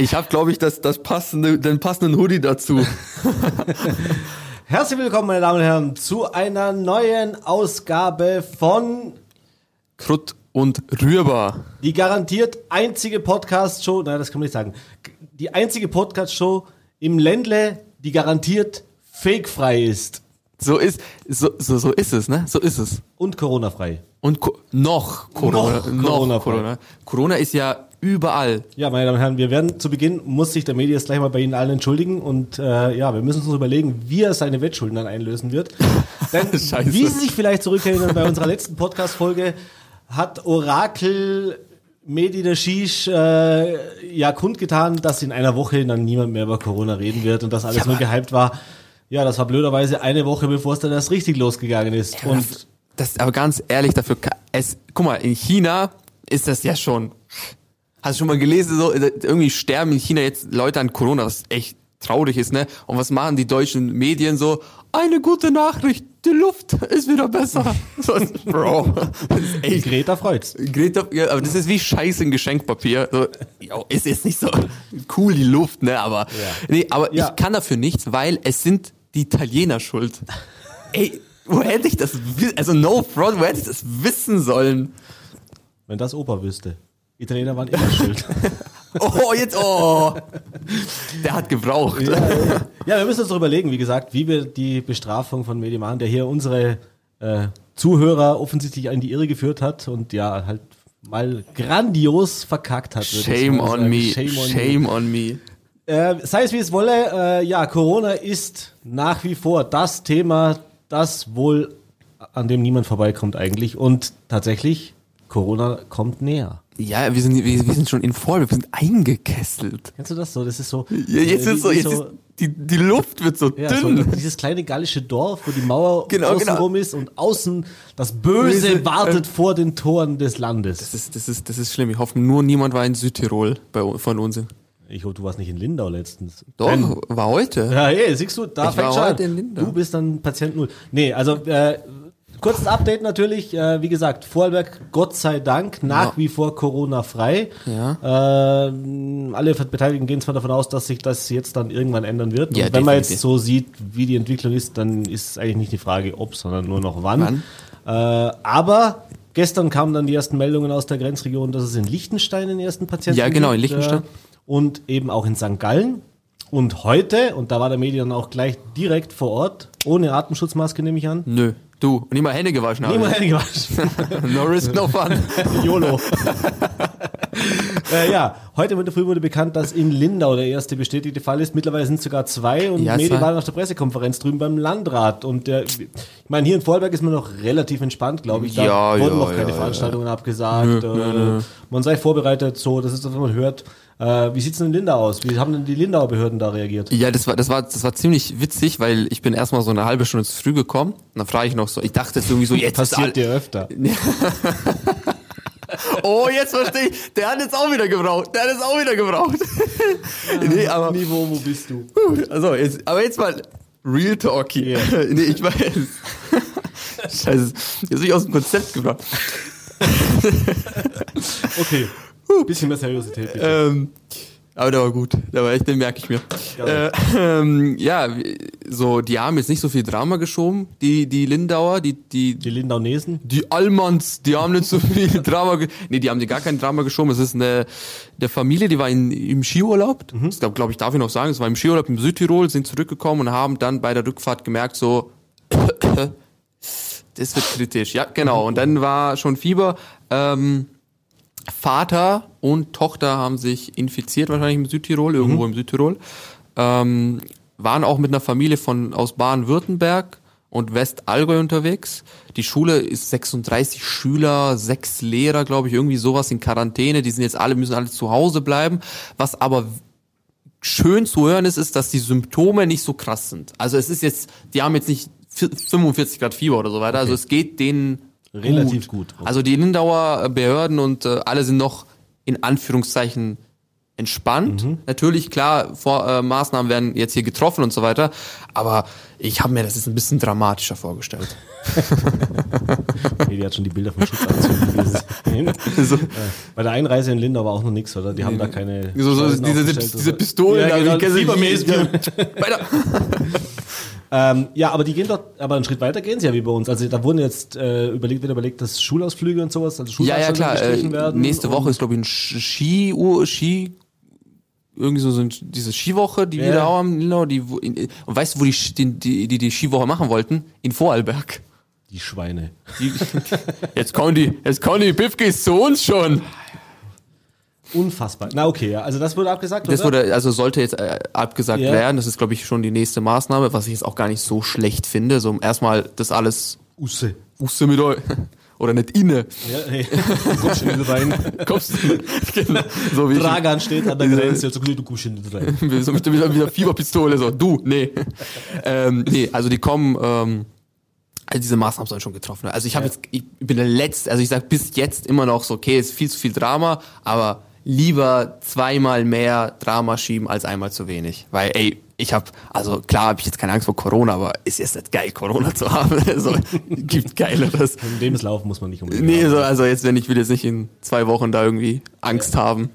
Ich habe, glaube ich, das, das passende, den passenden Hoodie dazu. Herzlich willkommen, meine Damen und Herren, zu einer neuen Ausgabe von Krutt und Rührbar. die garantiert einzige Podcast-Show, nein, das kann man nicht sagen, die einzige Podcast-Show im Ländle, die garantiert fakefrei ist So ist, so, so, so ist es, ne? So ist es. und Corona-frei. Und Co noch Corona. Noch Corona-frei. Corona. Corona ist ja überall. Ja, meine Damen und Herren, wir werden zu Beginn, muss sich der Medias gleich mal bei Ihnen allen entschuldigen und äh, ja, wir müssen uns überlegen, wie er seine Wettschulden dann einlösen wird. Denn, wie Sie sich vielleicht zurückerinnern, bei unserer letzten Podcast-Folge hat Orakel Medi der Shish äh, ja kundgetan, dass in einer Woche dann niemand mehr über Corona reden wird und dass alles nur gehypt war. Ja, das war blöderweise eine Woche, bevor es dann erst richtig losgegangen ist. Und Das, aber ganz ehrlich, dafür, es, guck mal, in China ist das ja schon, hast du schon mal gelesen, so, äh, irgendwie sterben in China jetzt Leute an Corona, was echt traurig ist, ne? Und was machen die deutschen Medien so? Eine gute Nachricht, die Luft ist wieder besser. So, Bro, das ist echt Greta freut's. Greta, ja, aber das ist wie Scheiße in Geschenkpapier. So, jo, ist jetzt nicht so cool die Luft, ne? Aber nee, aber Ja. ich kann dafür nichts, weil es sind die Italiener schuld. Ey, wo hätte ich das, also no front, wo hätte ich das wissen sollen? Wenn das Opa wüsste. Italiener waren immer schuld. Oh, jetzt, oh. Der hat gebraucht. Ja, wir müssen uns doch überlegen, wie gesagt, wie wir die Bestrafung von Mediman, der hier unsere äh, Zuhörer offensichtlich in die Irre geführt hat und ja, halt mal grandios verkackt hat. Shame on me. Shame on Shame me. on me. Äh, sei es wie es wolle, äh, ja, Corona ist nach wie vor das Thema, das wohl an dem niemand vorbeikommt eigentlich und tatsächlich, Corona kommt näher. Ja, wir sind, wir, wir sind schon in voll, wir sind eingekesselt. Kennst du das so? Das ist so. Ja, jetzt äh, ist so, jetzt ist, die, die Luft wird so Ja, so dünn. dieses kleine gallische Dorf, wo die Mauer Genau, außen genau. rum ist und außen das Böse Böse, wartet vor den Toren des Landes. Das ist, das ist, das ist schlimm. Ich hoffe, nur niemand war in Südtirol bei, von uns. Ich hoffe, du warst nicht in Lindau letztens. Doch, Denn- war heute. ja, hey, siehst du, da Ich fängt war schon an. heute in Lindau. Du bist dann Patient Null. Nee, also äh, kurzes Update natürlich. Äh, wie gesagt, Vorarlberg, Gott sei Dank, nach Ja. wie vor Corona-frei. Ja. Ähm, alle Beteiligten gehen zwar davon aus, dass sich das jetzt dann irgendwann ändern wird. Ja, Und wenn man definitiv. jetzt so sieht, wie die Entwicklung ist, dann ist eigentlich nicht die Frage, ob, sondern nur noch wann. Äh, aber gestern kamen dann die ersten Meldungen aus der Grenzregion, dass es in Liechtenstein den ersten Patienten Ja, genau, in gibt, Liechtenstein. Äh, und eben auch in St. Gallen. Und heute, und da war der Medien auch gleich direkt vor Ort, ohne Atemschutzmaske nehme ich an. Nö. Du. Und immer Hände gewaschen habe. Niemand Hände gewaschen. no risk, no fun. YOLO. äh, ja, heute Früh wurde bekannt, dass in Lindau der erste bestätigte Fall ist. Mittlerweile sind es sogar zwei und Ja, Medi zwei. war auf der Pressekonferenz drüben beim Landrat. Und der, ich meine, hier in Vorarlberg ist man noch relativ entspannt, glaube ich. Da Ja, wurden ja, noch keine Veranstaltungen abgesagt. äh, Man sei vorbereitet, so, das ist das, was man hört. Äh, wie sieht's denn in Lindau aus? Wie haben denn die Lindauer Behörden da reagiert? Ja, das war, das war, das war ziemlich witzig, weil ich bin erstmal so eine halbe Stunde zu früh gekommen. Und dann frage ich noch so, ich dachte irgendwie so, jetzt Passiert dir öfter. Oh, jetzt verstehe ich. Der hat jetzt auch wieder gebraucht. Der hat jetzt auch wieder gebraucht. nee, aber, Niveau, wo bist du? also, jetzt, aber jetzt mal Real Talk hier. nee, ich weiß. Scheiße. Jetzt bin ich aus dem Konzept gebracht. Okay. Bisschen mehr Seriosität, bitte. Ähm, aber der war gut. Der war echt, den merke ich mir. Äh, ähm, ja, so, die haben jetzt nicht so viel Drama geschoben, die, die Lindauer, die, die, Die Lindaunesen? die Allmanns, die haben nicht so viel Drama, ge nee, die haben die gar kein Drama geschoben. Es ist eine, der Familie, die war in, im Skiurlaub. Das glaube glaub ich, darf ich noch sagen. Es war im Skiurlaub im Südtirol, sind zurückgekommen und haben dann bei der Rückfahrt gemerkt, so, das wird kritisch. Ja, genau. Und dann war schon Fieber. Ähm, Vater und Tochter haben sich infiziert, wahrscheinlich im Südtirol, irgendwo im Südtirol. Ähm, waren auch mit einer Familie von aus Baden-Württemberg und Westallgäu unterwegs. Die Schule ist 36 Schüler, sechs Lehrer, glaube ich, irgendwie sowas in Quarantäne. Die sind jetzt alle, müssen alle zu Hause bleiben. Was aber schön zu hören ist, ist, dass die Symptome nicht so krass sind. Also es ist jetzt, die haben jetzt nicht 45 Grad Fieber oder so weiter. Also es geht denen Relativ gut. Also die Lindauer Behörden und äh, alle sind noch in Anführungszeichen entspannt. Natürlich, klar, Vor äh, Maßnahmen werden jetzt hier getroffen und so weiter, aber ich habe mir das jetzt ein bisschen dramatischer vorgestellt. Nee, die hat schon die Bilder vom Schutzanzug gesehen. So, Äh, Bei der Einreise in Lindau war auch noch nichts, oder? Die haben da keine. so, so diese, diese? Pistolen, Ja, da, genau, kenne sie- fiebermäßig. Weiter. Ähm, ja, aber die gehen dort, aber einen Schritt weiter gehen sie ja wie bei uns. Also da wurden jetzt äh, überlegt, wird überlegt, dass Schulausflüge und sowas, also Ja, ja, Schulveranstaltungen klar. Äh, gestrichen werden. nächste Woche ist, glaube ich, ein Ski, Ur- Ski, irgendwie so, so diese Skiwoche, die Ja. wir da auch haben, genau, die, wo- in, und weißt du, wo die, die, die, die Skiwoche machen wollten? In Vorarlberg. Die Schweine. Die, jetzt kommen die, jetzt kommen die Pifkis zu uns schon. Unfassbar. Na okay, ja. Also das wurde abgesagt, Das oder? wurde, also sollte jetzt äh, abgesagt Ja. werden. Das ist, glaube ich, schon die nächste Maßnahme, was ich jetzt auch gar nicht so schlecht finde. So erstmal das alles Usse. Usse mit euch. Oder nicht inne. Ja, hey. Kommst schon wieder rein. Kommst genau, so wie ich, Dragan steht an der Grenze, jetzt du kommst wieder rein. so mit, mit, mit einer Fieberpistole, so, du, nee. ähm, nee, also die kommen, ähm, also diese Maßnahmen sollen schon getroffen werden. Also ich habe Ja. jetzt, ich bin der Letzte, also ich sag bis jetzt immer noch so, okay, ist viel zu viel Drama, aber lieber zweimal mehr Drama schieben als einmal zu wenig. Weil, ey, ich habe, also klar habe ich jetzt keine Angst vor Corona, aber ist jetzt nicht geil, Corona zu haben. Also, gibt geileres. Im Lebenslauf muss man nicht unbedingt. Nee, haben. so, also jetzt, wenn ich will jetzt nicht in zwei Wochen da irgendwie Angst haben.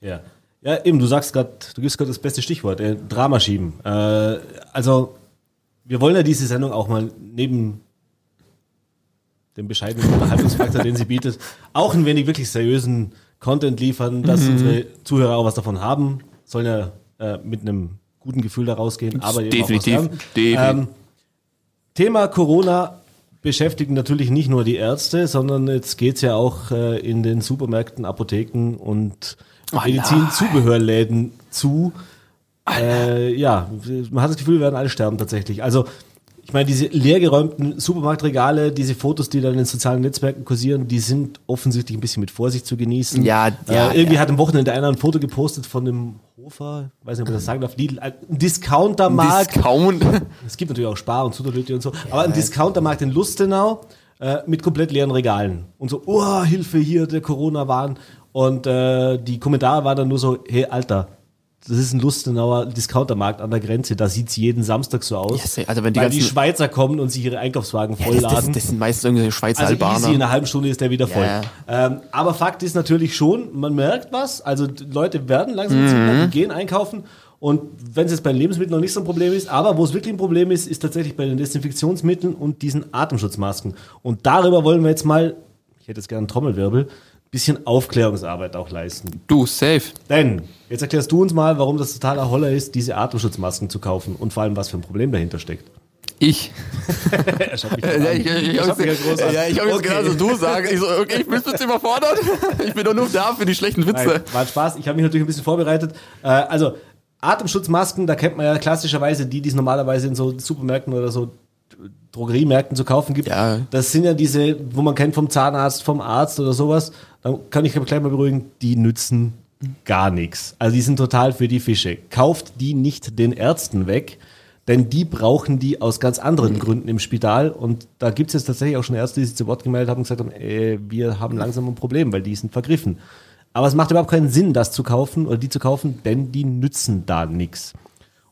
Ja. Ja, eben, du sagst gerade, du gibst gerade das beste Stichwort, äh, Drama schieben. Äh, also, wir wollen ja diese Sendung auch mal neben dem bescheidenen Unterhaltungsfaktor, den sie bietet, auch ein wenig wirklich seriösen Content liefern, dass Mhm. unsere Zuhörer auch was davon haben, sollen ja äh, mit einem guten Gefühl da rausgehen, aber Definitiv. Ähm, Thema Corona beschäftigt natürlich nicht nur die Ärzte, sondern jetzt geht's ja auch äh, in den Supermärkten, Apotheken und Oh Medizinzubehörläden zu. Äh, ja, man hat das Gefühl, wir werden alle sterben tatsächlich. Also ich meine, diese leergeräumten Supermarktregale, diese Fotos, die dann in den sozialen Netzwerken kursieren, die sind offensichtlich ein bisschen mit Vorsicht zu genießen. Ja, ja, äh, irgendwie ja. hat am Wochenende einer ein Foto gepostet von einem Hofer, weiß nicht, ob ich das sagen darf, Lidl, ein Discountermarkt. Discount. Es gibt natürlich auch Spar- und Zuderlöte und so. Aber ein Discountermarkt in Lustenau äh, mit komplett leeren Regalen. Und so, oh, Hilfe hier, der Corona-Wahn. Und äh, die Kommentare waren dann nur so, hey, Alter, das ist ein Lustenauer Discountermarkt an der Grenze. Da sieht's jeden Samstag so aus. Yes, also wenn die weil die Schweizer kommen und sich ihre Einkaufswagen Ja, vollladen. das, das sind meistens irgendwelche Schweizer Also easy, in Albaner. einer halben Stunde ist der wieder voll. Ja, Ähm, aber Fakt ist natürlich schon, man merkt was. Also Leute werden langsam Mhm. ziemlich, gehen einkaufen. Und wenn es jetzt bei den Lebensmitteln noch nicht so ein Problem ist, aber wo es wirklich ein Problem ist, ist tatsächlich bei den Desinfektionsmitteln und diesen Atemschutzmasken. Und darüber wollen wir jetzt mal, ich hätte jetzt gerne einen Trommelwirbel, bisschen Aufklärungsarbeit auch leisten. Du, safe. Denn, jetzt erklärst du uns mal, warum das totaler Holler ist, diese Atemschutzmasken zu kaufen und vor allem, was für ein Problem dahinter steckt. Ich. Er schaut mich Ja, ich, ich, ich habe mich ja hab jetzt Okay. genauso du sagen. Ich so, okay, ich bin jetzt überfordert. Ich bin doch nur da für die schlechten Witze. Nein, war Spaß. Ich habe mich natürlich ein bisschen vorbereitet. Äh, also Atemschutzmasken, da kennt man ja klassischerweise die, die es normalerweise in so Supermärkten oder so Drogeriemärkten zu kaufen gibt. Ja. Das sind ja diese, wo man kennt vom Zahnarzt, vom Arzt oder sowas. Kann ich gleich mal beruhigen, die nützen gar nichts. Also die sind total für die Fische. Kauft die nicht den Ärzten weg, denn die brauchen die aus ganz anderen Gründen im Spital. Und da gibt es jetzt tatsächlich auch schon Ärzte, die sich zu Wort gemeldet haben und gesagt haben, äh, wir haben langsam ein Problem, weil die sind vergriffen. Aber es macht überhaupt keinen Sinn, das zu kaufen oder die zu kaufen, denn die nützen da nichts.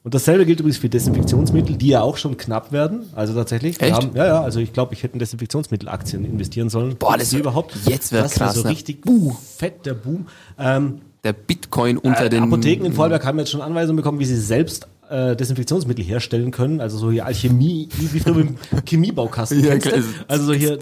Und dasselbe gilt übrigens für Desinfektionsmittel, die ja auch schon knapp werden. Also tatsächlich. Echt? Haben, ja, ja, also ich glaube, ich hätte in Desinfektionsmittelaktien investieren sollen. Boah, das wär- überhaupt. jetzt wär das krass, so ne? richtig buh, fett der Boom. Ähm, Der Bitcoin unter äh, den Apotheken in Vorarlberg haben jetzt schon Anweisungen bekommen, wie sie selbst äh, Desinfektionsmittel herstellen können. Also so hier Alchemie, wie früher im Chemiebaukasten. Ja. Also so hier äh,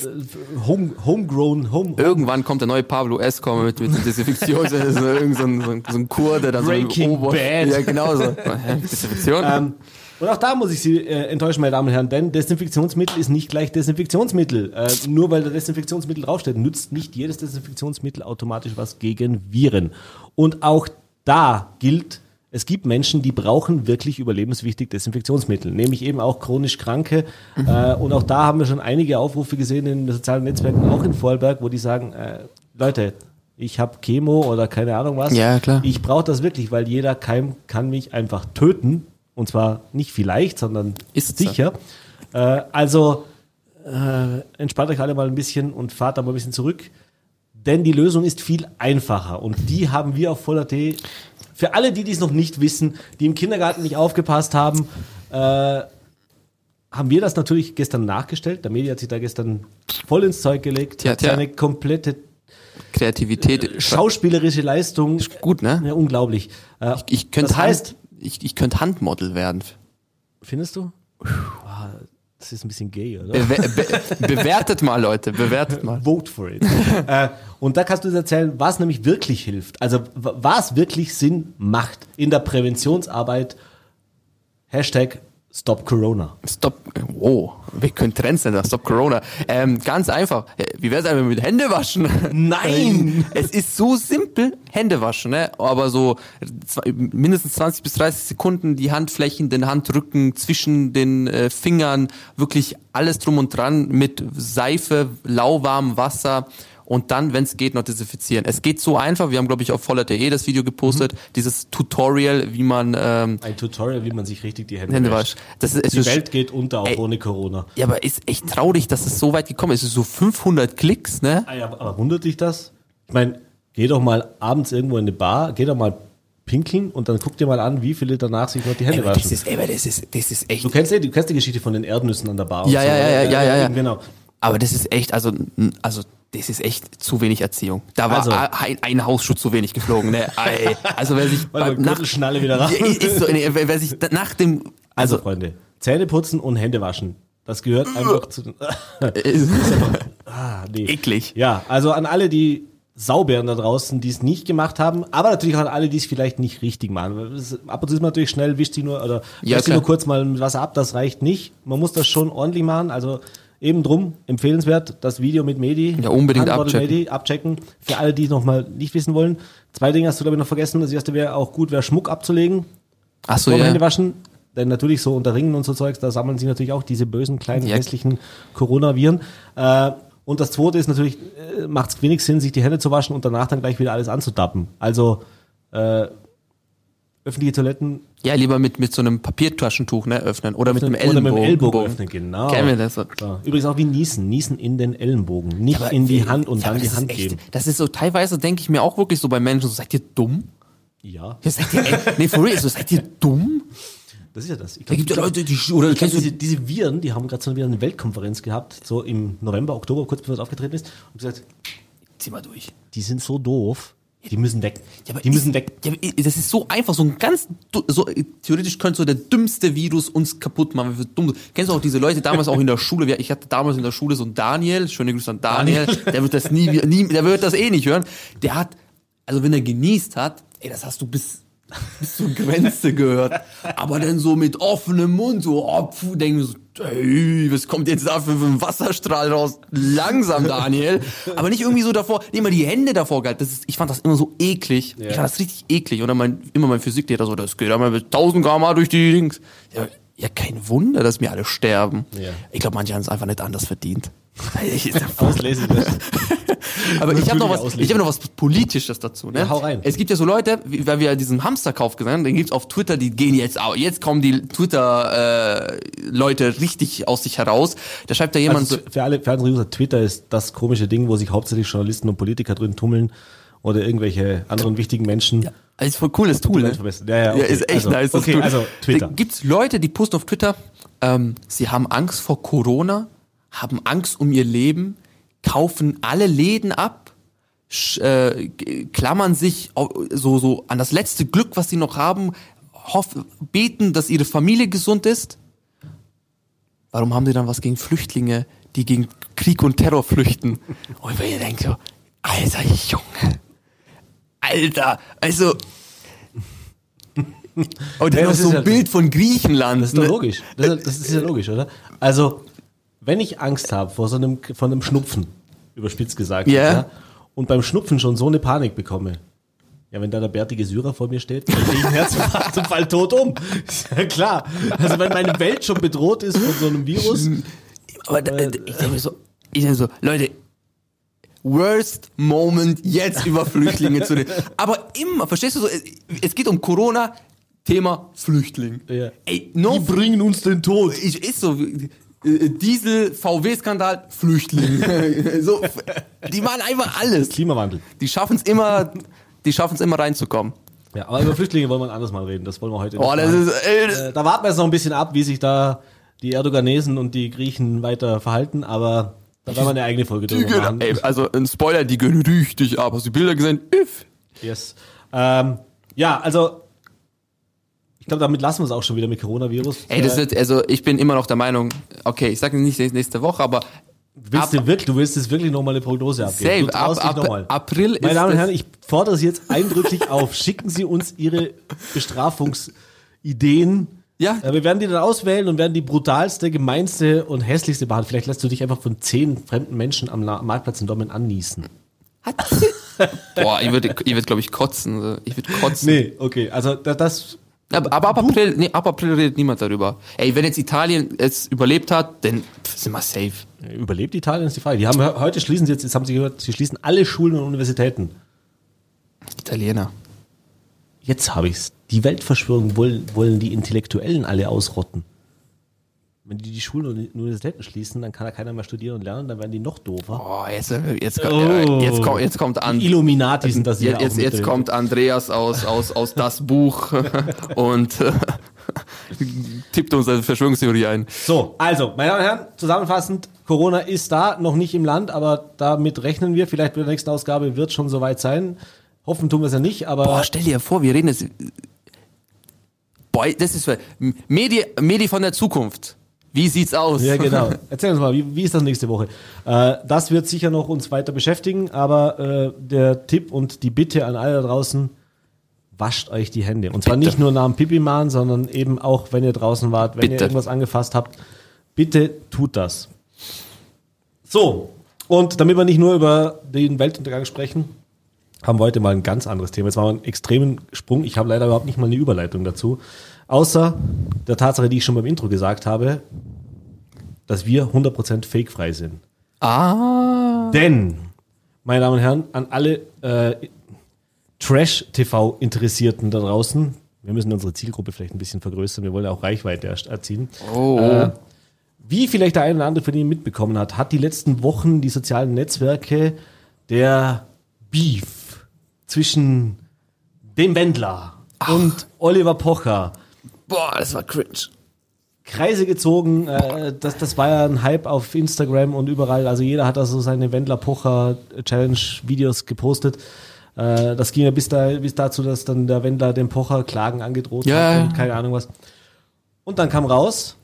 home, homegrown, home, Irgendwann kommt der neue Pablo Escobar mit, mit Desinfektion, so irgend so ein, so ein, so ein Kur, der dann Breaking so im Ober Bad. Ja, genau so. Desinfektion? Ähm, und auch da muss ich Sie äh, enttäuschen, meine Damen und Herren, denn Desinfektionsmittel ist nicht gleich Desinfektionsmittel. Äh, nur weil da Desinfektionsmittel draufsteht, nützt nicht jedes Desinfektionsmittel automatisch was gegen Viren. Und auch da gilt, es gibt Menschen, die brauchen wirklich überlebenswichtig Desinfektionsmittel, nämlich eben auch chronisch Kranke. Äh, und auch da haben wir schon einige Aufrufe gesehen in den sozialen Netzwerken, auch in Vorarlberg, wo die sagen, äh, Leute, ich habe Chemo oder keine Ahnung was. Ja, klar. Ich brauche das wirklich, weil jeder Keim kann mich einfach töten. Und zwar nicht vielleicht, sondern Ist so. sicher. Äh, also äh, entspannt euch alle mal ein bisschen und fahrt da mal ein bisschen zurück. Denn die Lösung ist viel einfacher. Und die haben wir auf Voll.at für alle, die dies noch nicht wissen, die im Kindergarten nicht aufgepasst haben, äh, haben wir das natürlich gestern nachgestellt. Der Medi hat sich da gestern voll ins Zeug gelegt, Tja, hat tja. seine komplette Kreativität. schauspielerische Leistung. gut, ne? Ja, unglaublich. Äh, Ich könnte das heißt, Hand, ich, ich könnte Handmodel werden. findest du? Das ist ein bisschen gay, oder? Be be bewertet mal, Leute, bewertet mal. Vote for it. äh, und da kannst du uns erzählen, was nämlich wirklich hilft. Also was wirklich Sinn macht in der Präventionsarbeit. Hashtag Stop Corona. Stop, wow, wir können Trendsetter, Stop Corona. Ähm, ganz einfach, wie wär's einfach mit Hände waschen? Nein! Es ist so simpel, Hände waschen, ne? aber so zwei, mindestens 20 bis 30 Sekunden die Handflächen, den Handrücken, zwischen den äh, Fingern, wirklich alles drum und dran mit Seife, lauwarmem Wasser und dann, wenn es geht, noch desinfizieren. Es geht so einfach, wir haben, glaube ich, auf voller.de das Video gepostet, dieses Tutorial, wie man ähm, Ein Tutorial, wie man sich richtig die Hände, Hände wascht. Das ist, Die ist Welt geht unter, auch Ey. ohne Corona. Ja, aber ist echt traurig, dass es so weit gekommen ist. Es ist so 500 Klicks, ne? Ah ja, aber wundert dich das? Ich meine, geh doch mal abends irgendwo in eine Bar, geh doch mal pinkeln und dann guck dir mal an, wie viele danach sich noch die Hände Aber waschen. das ist, aber das ist, das ist echt. Du kennst ja, du kennst die Geschichte von den Erdnüssen an der Bar. und Ja, so, ja, ja, ja, ja, ja, ja. Genau. Aber das ist echt, also, also, das ist echt zu wenig Erziehung. Da war Also- ein, ein Hausschuh zu wenig geflogen, ne? Also wer sich beim, man Gürtelschnalle wieder raus. Ist so, nee, wer, wer sich nach dem, Also, also, Freunde, Zähne putzen und Hände waschen. Das gehört einfach zu den. äh, Ah, nee. eklig. Ja, also an alle, die Saubären da draußen, die es nicht gemacht haben, aber natürlich auch an alle, die es vielleicht nicht richtig machen. Ab und zu ist man natürlich schnell, wischt sie nur oder Ja, wäscht sie klar. nur kurz mal mit Wasser ab, das reicht nicht. Man muss das schon ordentlich machen. Also eben drum, empfehlenswert, das Video mit Medi. Ja, unbedingt Handmodel abchecken. Medi, abchecken. Für alle, die es nochmal nicht wissen wollen. Zwei Dinge hast du, glaube ich, noch vergessen. Das erste wäre auch gut, wäre Schmuck abzulegen. Ach so, ja. Händewaschen. Denn natürlich so unter Ringen und so Zeugs, da sammeln sich natürlich auch diese bösen, kleinen, Ja. hässlichen Coronaviren. Äh, und das zweite ist natürlich, äh, macht es wenig Sinn, sich die Hände zu waschen und danach dann gleich wieder alles anzudappen. Also äh, öffentliche Toiletten Ja, lieber mit, mit so einem Papiertaschentuch, ne, öffnen. Oder mit einem oder Ellenbogen. mit dem Ellbogen öffnen, genau. Kennen wir das? So. Übrigens auch wie Niesen. Niesen in den Ellenbogen. Nicht in die Hand und Ja, dann die Hand echt, geben. Das ist so, teilweise denke ich mir auch wirklich so bei Menschen, so, seid ihr dumm? Ja, Ja, seid ihr, nee, for real, so, seid ihr dumm? das ist ja das. Ich Da glaub, gibt ja Leute, die, oder Ich glaub, kennst du diese, diese Viren, die haben gerade so wieder eine Weltkonferenz gehabt, so im November, Oktober, kurz bevor es aufgetreten ist, und gesagt, Zieh mal durch. die sind so doof, die müssen weg. Ja, aber die müssen ist, weg. Ja, das ist so einfach, so ein ganz, so, theoretisch könnte so der dümmste Virus uns kaputt machen. Wir dumm. Kennst du auch diese Leute damals auch in der Schule? Ich hatte damals in der Schule so einen Daniel, schöne Grüße an Daniel, der wird das nie, nie, der wird das eh nicht hören. Der hat, also wenn er genießt hat, ey, das hast du bis, bis zur Grenze gehört. Aber dann so mit offenem Mund, so, oh, pfuh, denken so, ey, was kommt jetzt da für ein Wasserstrahl raus? Langsam, Daniel. Aber nicht irgendwie so davor, nicht mal die Hände davor gehalten. Das ist, ich fand das immer so eklig. Ich fand das richtig eklig. Und dann mein, immer mein Physiklehrer so, das geht einmal mit 1000 km durch die Dings. Ja, ja, kein Wunder, dass mir alle sterben. Ja. Ich glaube, manche haben es einfach nicht anders verdient. Ich- Auslesen das. aber ich habe noch was, ich habe noch was Politisches dazu. Ne? Ja, hau rein. Es gibt ja so Leute, wie- weil wir diesen Hamsterkauf gesehen haben, den gibt's auf Twitter, die gehen jetzt auch. Jetzt kommen die Twitter-Leute richtig aus sich heraus. Da schreibt da jemand Also so, für alle, für andere User, Twitter ist das komische Ding, wo sich hauptsächlich Journalisten und Politiker drin tummeln oder irgendwelche anderen wichtigen Menschen. das ist voll cooles Tool, ne? Ja, ja, okay. ist echt Also, nice. okay, Tool. also Twitter. Da gibt's Leute, die posten auf Twitter, ähm, sie haben Angst vor Corona, haben Angst um ihr Leben, kaufen alle Läden ab, äh, klammern sich so, so an das letzte Glück, was sie noch haben, hoff, beten, dass ihre Familie gesund ist. Warum haben sie dann was gegen Flüchtlinge, die gegen Krieg und Terror flüchten? Und wenn ihr denkt so, alter Junge, Alter, also. Und dann Ja, noch so ein ja- Bild von Griechenland. Das ist doch ne? logisch. Das ist, das ist ja logisch, oder? Also, wenn ich Angst habe vor so einem, vor einem Schnupfen, überspitzt gesagt, jetzt, ja, und beim Schnupfen schon so eine Panik bekomme, ja, wenn da der bärtige Syrer vor mir steht, dann kriege ich einen Herzinfarkt und fall tot um. Ist ja klar. Also, wenn meine Welt schon bedroht ist von so einem Virus, Aber da, ich denke so, ich denke so, Leute, worst moment jetzt über Flüchtlinge zu reden. Aber immer, verstehst du so, es- geht um Corona, Thema Flüchtling. Ja. Ey, no, bringen uns den Tod. ich, ist so, äh, Diesel, VW-Skandal, Flüchtling. so, die machen einfach alles. Klimawandel. Die schaffen es immer, die schaffen es immer reinzukommen. Ja, aber über Flüchtlinge wollen wir ein anderes Mal reden. Das wollen wir heute Oh, nicht ist, Äh, da warten wir jetzt noch ein bisschen ab, wie sich da die Erdoganesen und die Griechen weiter verhalten, aber da werden wir eine eigene Folge drüber machen. ey, also ein Spoiler, die gehen richtig ab. Hast du die Bilder gesehen? Üff. Yes. Ähm, ja, also ich glaube, damit lassen wir es auch schon wieder mit Coronavirus. Ey, das wird, also ich bin immer noch der Meinung, okay, ich sage nicht nächste Woche, aber willst du wirklich, du willst jetzt wirklich nochmal eine Prognose abgeben. safe, du ab, ab. April ist Meine Damen und Herren, ich fordere Sie jetzt eindrücklich auf. Schicken Sie uns Ihre Bestrafungsideen. Ja. Äh, Wir werden die dann auswählen und werden die brutalste, gemeinste und hässlichste behandeln. Vielleicht lässt du dich einfach von zehn fremden Menschen am La- Marktplatz in Dortmund anniesen. Boah, ich würde, ich würde, glaube ich, kotzen. so. Ich würde kotzen. Nee, okay. Also da- das. Aber, aber ab April, nee, ab April redet niemand darüber. Ey, wenn jetzt Italien es überlebt hat, dann pff, sind wir safe. Überlebt Italien ist die Frage. Die haben heute schließen sie jetzt, jetzt haben sie gehört, sie schließen alle Schulen und Universitäten. Italiener. Jetzt habe ich's. Die Weltverschwörung wollen, wollen die Intellektuellen alle ausrotten. Wenn die die Schulen und Universitäten schließen, dann kann da keiner mehr studieren und lernen, dann werden die noch doofer. Oh, jetzt, jetzt, Oh. jetzt, kommt, jetzt kommt an, Illuminati sind das hier jetzt, jetzt, kommt Andreas aus, aus, aus das Buch und äh, tippt uns eine Verschwörungstheorie ein. So, also, meine Damen und Herren, zusammenfassend, Corona ist da, noch nicht im Land, aber damit rechnen wir. Vielleicht bei der nächsten Ausgabe wird schon soweit sein. Hoffen tun wir es ja nicht, aber Boah, stell dir vor, wir reden jetzt. Boah, das ist Medi, Medi von der Zukunft. Wie sieht's aus? Ja, genau. Erzähl uns mal, wie, wie ist das nächste Woche? Äh, das wird sicher noch uns weiter beschäftigen, aber äh, der Tipp und die Bitte an alle da draußen, wascht euch die Hände. Und zwar Bitte. nicht nur nach dem Pipi machen, sondern eben auch, wenn ihr draußen wart, wenn ihr Bitte. irgendwas angefasst habt, bitte tut das. So, und damit wir nicht nur über den Weltuntergang sprechen, haben wir heute mal ein ganz anderes Thema. Jetzt machen wir einen extremen Sprung. Ich habe leider überhaupt nicht mal eine Überleitung dazu. Außer der Tatsache, die ich schon beim Intro gesagt habe, dass wir 100% fake-frei sind. Ah. Denn, meine Damen und Herren, an alle äh, Trash-TV-Interessierten da draußen, wir müssen unsere Zielgruppe vielleicht ein bisschen vergrößern, wir wollen ja auch Reichweite erzielen. Oh. Äh, wie vielleicht der eine oder andere von Ihnen mitbekommen hat, hat die letzten Wochen die sozialen Netzwerke der Beef zwischen dem Wendler und Oliver Pocher Boah, das war cringe. Kreise gezogen. Äh, das, das war ja ein Hype auf Instagram und überall. Also jeder hat da so seine Wendler-Pocher-Challenge-Videos gepostet. Äh, das ging ja bis, da, bis dazu, dass dann der Wendler dem Pocher Klagen angedroht Ja. hat und keine Ahnung was. Und dann kam raus,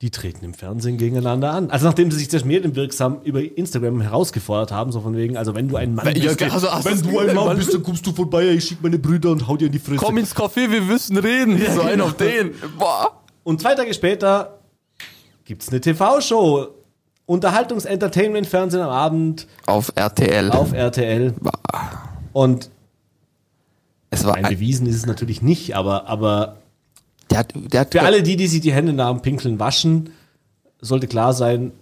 die treten im Fernsehen gegeneinander an. Also nachdem sie sich das medienwirksam über Instagram herausgefordert haben, so von wegen, also wenn du ein Mann Ja, bist, also hast wenn du ein Mann bist, dann kommst du vorbei, ich schick meine Brüder und hau dir in die Fresse. Komm ins Café, wir müssen reden. so ein auf den. Boah. Und zwei Tage später gibt's eine TV-Show. Unterhaltungs-Entertainment-Fernsehen am Abend Auf RTL. auf RTL. Und es war ein bewiesen ist es natürlich nicht, aber, aber der hat, der hat für alle die, die sich die Hände nach dem Pinkeln waschen, sollte klar sein,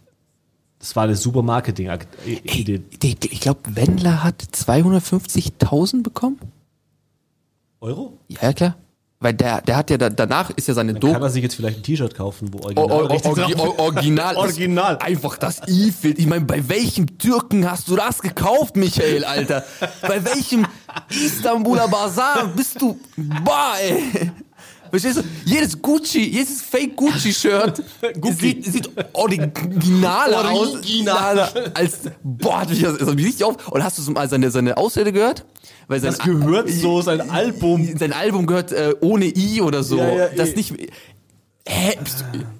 das war eine super Marketing-Idee. Ich glaube, Wendler hat 250.000 bekommen. Euro? Ja, ja, klar. Weil der, der hat ja da, danach ist ja seine Dann Doku. kann er sich jetzt vielleicht ein T-Shirt kaufen, wo O- original o- drauf- o- Original. ist Original. Einfach das I-Bild. Ich meine, bei welchem Türken hast du das gekauft, Michael, Alter? bei welchem Istanbuler Bazar bist du? Boah, ey. Verstehst du? Jedes Gucci, jedes Fake Gucci-Shirt sieht, sieht original aus. Original. Als, boah, hat mich das, das hat mich richtig auf. Und hast du so mal seine, seine Ausrede gehört? Weil sein Das gehört so, sein Album. sein Album gehört äh, ohne I oder so. Ja, ja, das eh. nicht. Hä?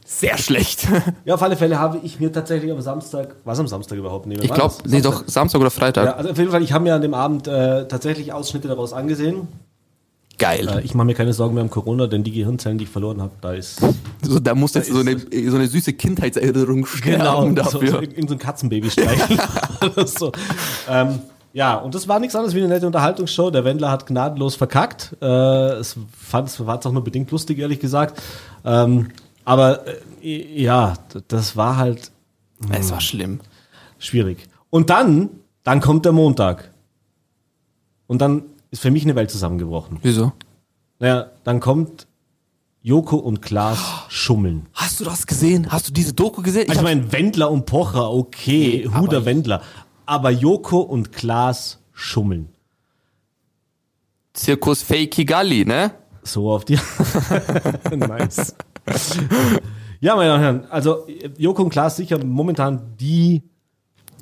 Sehr schlecht. Ja, auf alle Fälle habe ich mir tatsächlich am Samstag, was am Samstag überhaupt? Nee, wann Ich glaube, nee, doch Samstag oder Freitag. Ja, also auf jeden Fall, ich habe mir an dem Abend äh, tatsächlich Ausschnitte daraus angesehen. Geil. Äh, ich mache mir keine Sorgen mehr um Corona, denn die Gehirnzellen, die ich verloren habe, da ist so, da muss jetzt so eine, so eine süße Kindheitserinnerung sterben Genau, so, so, dafür. irgend so ein Katzenbaby streicheln. Oder so. ähm, ja, und das war nichts anderes wie eine nette Unterhaltungsshow. Der Wendler hat gnadenlos verkackt. Äh, es fand es auch nur bedingt lustig, ehrlich gesagt. Ähm, aber äh, ja, das war halt Es war schlimm. schwierig. Und dann, dann kommt der Montag. Und dann ist für mich eine Welt zusammengebrochen. Wieso? Naja, dann kommt Joko und Klaas schummeln. Hast du das gesehen? Hast du diese Doku gesehen? Also ich meine, Wendler und Pocher, okay, Nee, Huder aber- Wendler. Aber Joko und Klaas schummeln. Zirkus Fakey Galli, ne? So auf die. nice. ja, meine Damen und Herren, also Joko und Klaas sicher momentan die,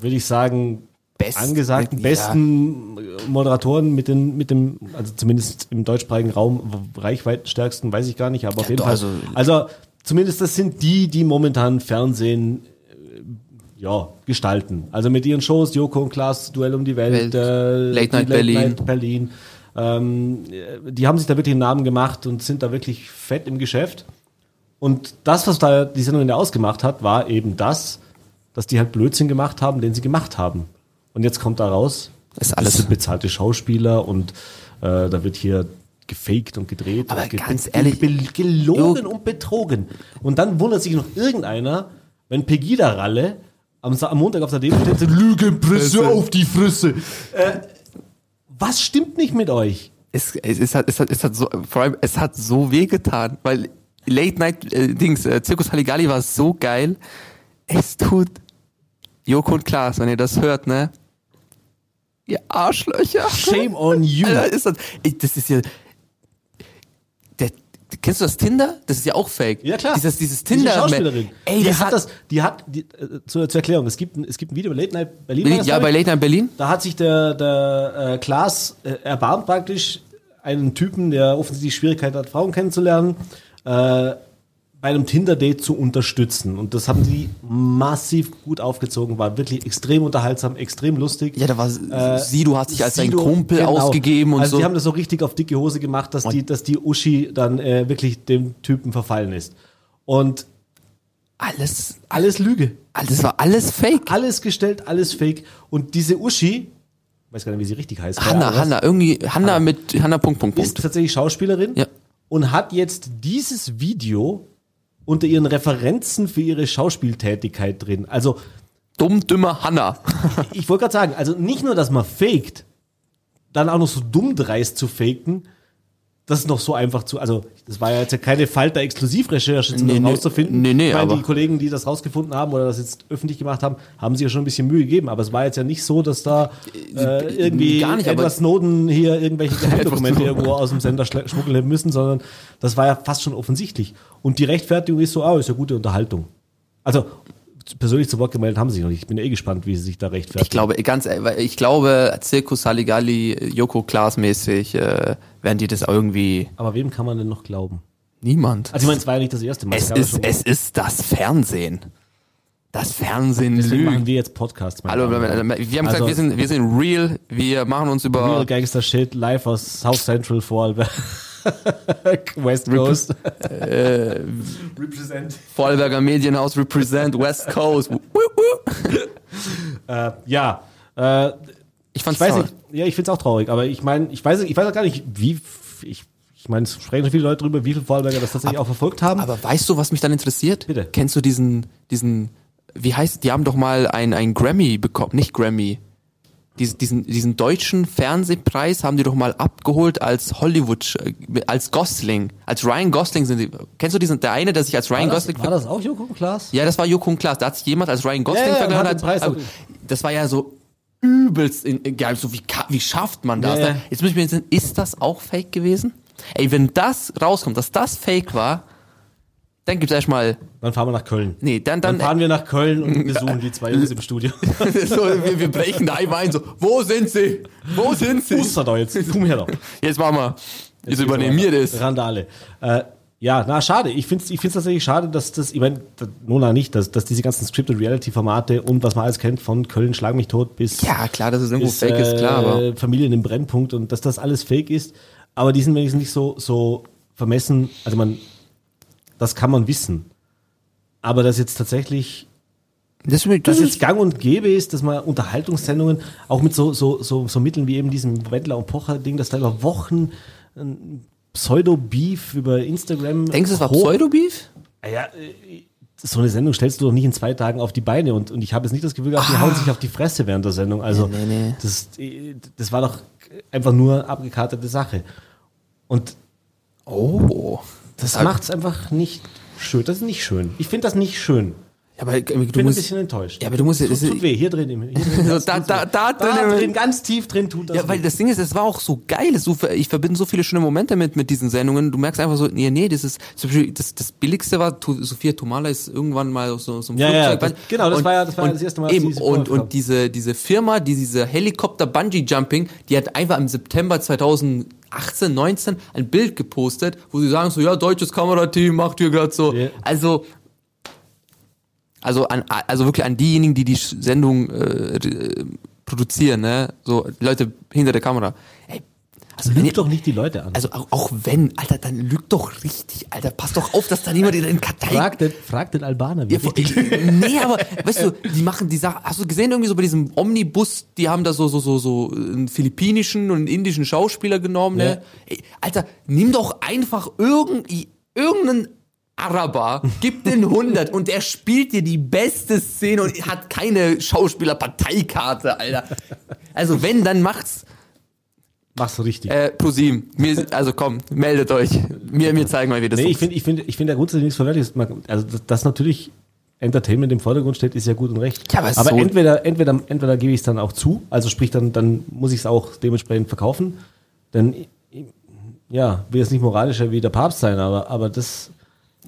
würde ich sagen, Best- angesagten, ja. besten Moderatoren mit den, mit dem, also zumindest im deutschsprachigen Raum, reichweitenstärksten, weiß ich gar nicht, aber auf jeden doch, Fall. also- Also, zumindest das sind die, die momentan Fernsehen äh, ja, gestalten. Also mit ihren Shows, Joko und Klaas, Duell um die Welt, Welt, äh, Late Night die Berlin. Night Berlin. Ähm, die haben sich da wirklich einen Namen gemacht und sind da wirklich fett im Geschäft. Und das, was da die Sendung ja ausgemacht hat, war eben das, dass die halt Blödsinn gemacht haben, den sie gemacht haben. Und jetzt kommt da raus, Ist alles- das sind bezahlte Schauspieler und äh, da wird hier gefaked und gedreht. Aber und ge ganz ehrlich, gelogen und betrogen. Und dann wundert sich noch irgendeiner, wenn Pegida-Ralle am, am Montag auf der Demo steht Lügenpresse auf die Fresse. Äh, was stimmt nicht mit euch? Es, es, es, hat, es, hat, es hat so, vor allem, es hat so wehgetan, weil Late Night äh, Dings, äh, Zirkus Halligalli war so geil. Es tut Joko und Klaas, wenn ihr das hört, ne? Ihr Arschlöcher. Shame on you. Alter, ist das, ey, das ist ja. Der, kennst du das Tinder? Das ist ja auch fake. Ja klar. Dieses, dieses Diese Tinder. Schauspielerin. Ey, die das hat das, die hat, die, äh, zur, zur Erklärung, es gibt, ein- es gibt ein Video bei Late Night Berlin. das, ja, bei? Late Night Berlin. Da hat sich der, der äh, Klaas äh, erbarmt praktisch einen Typen, der offensichtlich Schwierigkeiten hat, Frauen kennenzulernen, äh, bei einem Tinder-Date zu unterstützen. Und das haben die massiv gut aufgezogen, war wirklich extrem unterhaltsam, extrem lustig. Ja, da war Äh, Sido hat sich als sein Sido, Kumpel genau. ausgegeben und also so. die haben das so richtig auf dicke Hose gemacht, dass die, dass die Uschi dann äh, wirklich dem Typen verfallen ist. Und alles, alles Lüge. alles war alles fake. Alles gestellt, alles fake. Und diese Uschi, weiß gar nicht, wie sie richtig heißt. Hanna, Hanna, irgendwie, Hanna mit Hanna Punkt, Punkt, ist Punkt. tatsächlich Schauspielerin Ja. und hat jetzt dieses Video unter ihren Referenzen für ihre Schauspieltätigkeit drin. Also, Dumm, dümmer Hanna. ich wollte gerade sagen, also nicht nur, dass man faked, dann auch noch so dumm dreist zu faken, das ist noch so einfach zu, also das war ja jetzt ja keine Falter-Exklusivrecherche, um Nee, das nee. rauszufinden. Nee, nee, ich meine, die Kollegen, die das rausgefunden haben oder das jetzt öffentlich gemacht haben, haben sich ja schon ein bisschen Mühe gegeben, aber es war jetzt ja nicht so, dass da äh, irgendwie Gar nicht, Edward Snowden hier irgendwelche Geheimdokumente irgendwo aus dem Sender schmuggeln müssen, sondern das war ja fast schon offensichtlich. Und die Rechtfertigung ist so, ah, ist ja gute Unterhaltung. Also, persönlich zu Wort gemeldet haben sie sich noch nicht. Ich bin eh gespannt, wie sie sich da rechtfertigen. Ich glaube, ganz, weil ich glaube, Zirkus Halligalli, Joko Klaas mäßig, äh, werden die das irgendwie Aber wem kann man denn noch glauben? niemand. Also ich meine, es war ja nicht das erste Mal. es ist, es ist das Fernsehen. Das Fernsehen Deswegen machen lügt. wir jetzt Podcasts. Hallo, wir haben Also- gesagt, wir sind, wir sind real, wir machen uns über Real Gangster Shit live aus South Central Vorarlberg. West Coast. Represent. Vorarlberger Medienhaus Represent West Coast. Äh, ja. Äh, Ich fand's ich weiß toll. nicht, ja, ich find's auch traurig, aber ich meine, ich weiß, ich weiß auch gar nicht, wie, ich, ich meine, es sprechen viele Leute drüber, wie viele Vorarlberger das tatsächlich auch verfolgt haben. Aber weißt du, was mich dann interessiert? Bitte. Kennst du diesen, diesen, wie heißt, die haben doch mal ein, ein Grammy bekommen, nicht Grammy. Diesen, diesen, deutschen Fernsehpreis haben die doch mal abgeholt als Hollywood, äh, als Gosling, als Ryan Gosling sind die. Kennst du diesen, der eine, der sich als Ryan war, das, Gosling war das auch Joko und Klaas? Ja, das war Joko und Klaas. Da hat sich jemand als Ryan Gosling Ja, ja, verglichen. hat hat- Preis auch- das war ja so übelst in, in, geil. So wie, wie schafft man das? Ja, ja. Jetzt muss ich mir jetzt sagen, ist das auch fake gewesen? Ey, wenn das rauskommt, dass das fake war, dann gibt's erstmal, Dann fahren wir nach Köln. nee, dann, Dann dann, fahren wir nach Köln und besuchen die zwei Jungs im Studio. so, wir, wir brechen da einmal ein, so, wo sind sie? Wo sind sie? Fuß da jetzt. Komm her doch. Jetzt machen wir, jetzt übernehmen wir das. Randale. Äh, ja, na schade. Ich finde es ich find's tatsächlich schade, dass das, ich meine, Nona nicht, dass, dass diese ganzen Scripted Reality-Formate und was man alles kennt, von Köln Schlag mich tot bis, Ja, klar, dass es irgendwo bis fake ist, klar, aber. äh, Familien im Brennpunkt und dass das alles fake ist. Aber die sind wenigstens nicht so, so vermessen. Also man, das kann man wissen. Aber dass jetzt tatsächlich Das, dass jetzt gang und gäbe ist, dass man Unterhaltungssendungen auch mit so, so, so, so Mitteln wie eben diesem Wendler und Pocher-Ding, dass da über Wochen ein Pseudo-Beef über Instagram. Denkst du, es war Pseudo-Beef? Ah Ja, äh, so eine Sendung stellst du doch nicht in zwei Tagen auf die Beine und, und ich habe jetzt nicht das Gefühl gehabt, die hauen sich auf die Fresse während der Sendung. Also Nee, nee, nee. Das, äh, das war doch einfach nur abgekartete Sache. Und Oh. Das macht's einfach nicht schön. Das ist nicht schön. Ich finde das nicht schön. Ja, aber du Ich bin ein musst, bisschen enttäuscht. ja, aber du musst, tut, das ist- tut weh, hier drin. Hier drin So, da- da- drin. da da drin- ganz tief drin tut das Ja, weil weh. das Ding ist, es war auch so geil. So, ich verbinde so viele schöne Momente mit, mit diesen Sendungen. Du merkst einfach so, nee, nee, das ist, zum Beispiel, das, das Billigste war, Sophia Tomala ist irgendwann mal so, so ein Ja, ja, Flugzeug. das- genau, das war ja- das war ja das erste Mal, Eben, sie und, und diese, diese Firma, die diese Helikopter Bungee Jumping, die hat einfach im September 2018, 19 ein Bild gepostet, wo sie sagen so, ja, deutsches Kamerateam macht hier gerade so. Ja. Also, also an, also wirklich an diejenigen, die die Sendung äh, äh, produzieren, ne, so Leute hinter der Kamera. Ey, also wenn ihr, Lügt doch nicht die Leute an. also auch, auch wenn, Alter, dann lügt doch richtig, Alter, pass doch auf, dass da niemand in den Kartei frag, den, frag den Albaner, wie ja, richtig nee, aber weißt du, die machen die Sache. Hast du gesehen irgendwie so bei diesem Omnibus, die haben da so so so so einen philippinischen und einen indischen Schauspieler genommen, ne? Ey, Alter, nimm doch einfach irgend, irgendeinen Araber, gib den 100 und der spielt dir die beste Szene und hat keine Schauspielerparteikarte, Alter. Also wenn, dann macht's Mach's richtig. äh, ProSieben. Mir, also komm, meldet euch. Mir, mir zeigen mal, wie das nee, ich finde, ich finde, ich finde da grundsätzlich nichts verwerfliches. Also, dass, dass natürlich Entertainment im Vordergrund steht, ist ja gut und recht. Ja, aber aber so- entweder, entweder, entweder gebe ich es dann auch zu, also sprich, dann, dann muss ich es auch dementsprechend verkaufen. Denn, ja, will jetzt nicht moralischer wie der Papst sein, aber, aber das,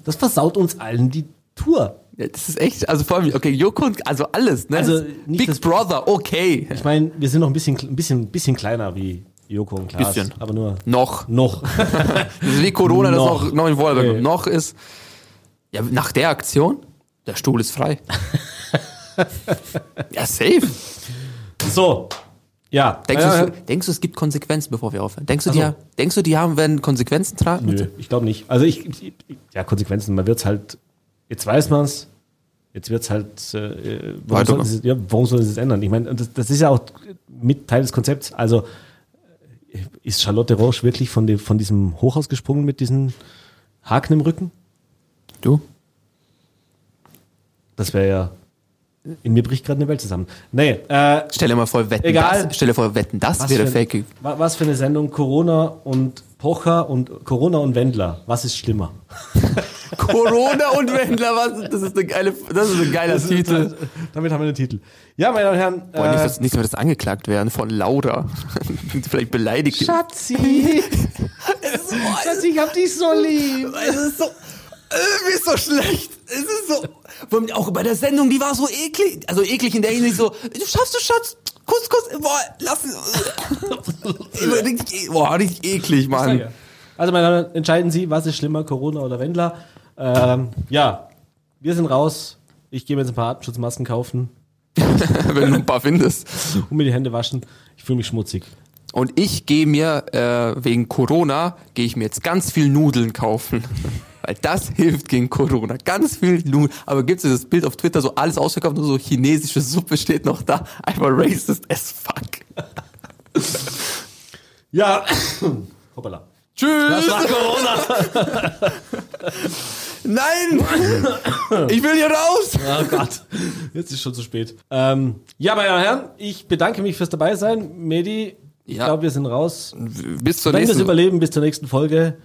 das versaut uns allen die Tour. Ja, das ist echt, also vor allem, okay, Joko und, also alles, ne? Also Big das- Brother, okay. Ich meine, wir sind noch ein bisschen, ein bisschen, bisschen kleiner wie Joko und Klaas. Bisschen. Aber nur Noch. noch. Das ist wie Corona, das Noch. noch, noch in Vorarlberg. Nee. Noch ist, ja, nach der Aktion, der Stuhl ist frei. ja, safe. so. Ja. Denkst, Äh, du, denkst du, es gibt Konsequenzen, bevor wir aufhören? Denkst du, Ach die, denkst du, die haben, werden Konsequenzen tragen? Nö, ich glaube nicht. Also ich, ich, ja, Konsequenzen, man wird's halt, jetzt weiß man's, jetzt wird's halt, äh, warum, Weiter. soll es, ja, warum soll es es ändern? Ich meine, das, das ist ja auch mit Teil des Konzepts. Also äh, ist Charlotte Roche wirklich von, dem, von diesem Hochhaus gesprungen mit diesen Haken im Rücken? Du? Das wäre ja, in mir bricht gerade eine Welt zusammen. Nee, äh, Stell dir mal vor, wetten Egal. das. Stell dir vor, wetten das was, wäre für, fake. wa- was für eine Sendung, Corona und Pocher und Corona und Wendler, was ist schlimmer? Corona und Wendler, was? Das ist eine geile, das ist ein geiler Titel. Damit haben wir den Titel. Ja, meine Damen und Herren. Boah, nicht, äh, dass, nicht, dass wir das angeklagt werden von Laura. Vielleicht beleidigt. Schatzi! Schatzi, ich hab dich so lieb! Es ist so, äh, mir ist so schlecht. Es ist so, auch bei der Sendung, die war so eklig. Also eklig in der Hinsicht so, du schaffst du, Schatz. Kuss, Kuss, boah, lass es. richtig, e- boah, richtig eklig, Mann. Also, meine Damen, und Herren, entscheiden Sie, was ist schlimmer, Corona oder Wendler? Ähm, ja, wir sind raus. Ich gehe mir jetzt ein paar Atemschutzmasken kaufen Wenn du ein paar findest. und mir die Hände waschen. Ich fühle mich schmutzig. Und ich gehe mir, äh, wegen Corona, gehe ich mir jetzt ganz viel Nudeln kaufen. Weil das hilft gegen Corona. Ganz viel Nudeln. Aber gibt's dieses Bild auf Twitter, so alles ausverkauft, nur so chinesische Suppe steht noch da. Einfach racist as fuck. Ja, hoppala. Tschüss! war Corona. Nein! Ich will hier raus! Oh Gott, jetzt ist schon zu spät. Ähm, ja, meine Damen und Herren, ich bedanke mich fürs Dabeisein. Medi, ich Ja. glaube, wir sind raus. Bis zur Wenn wir es nächsten überleben bis zur nächsten Folge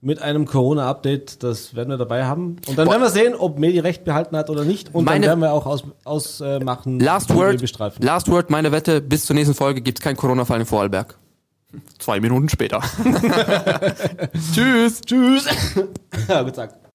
mit einem Corona-Update, das werden wir dabei haben. Und dann Boah. werden wir sehen, ob Medi recht behalten hat oder nicht. Und Meine- dann werden wir auch ausmachen, aus, äh, machen, Last Word, bestreifen. Last Word, meine Wette, bis zur nächsten Folge gibt's keinen Corona-Fall in Vorarlberg. Zwei Minuten später. Tschüss! Tschüss. ja, gut gesagt.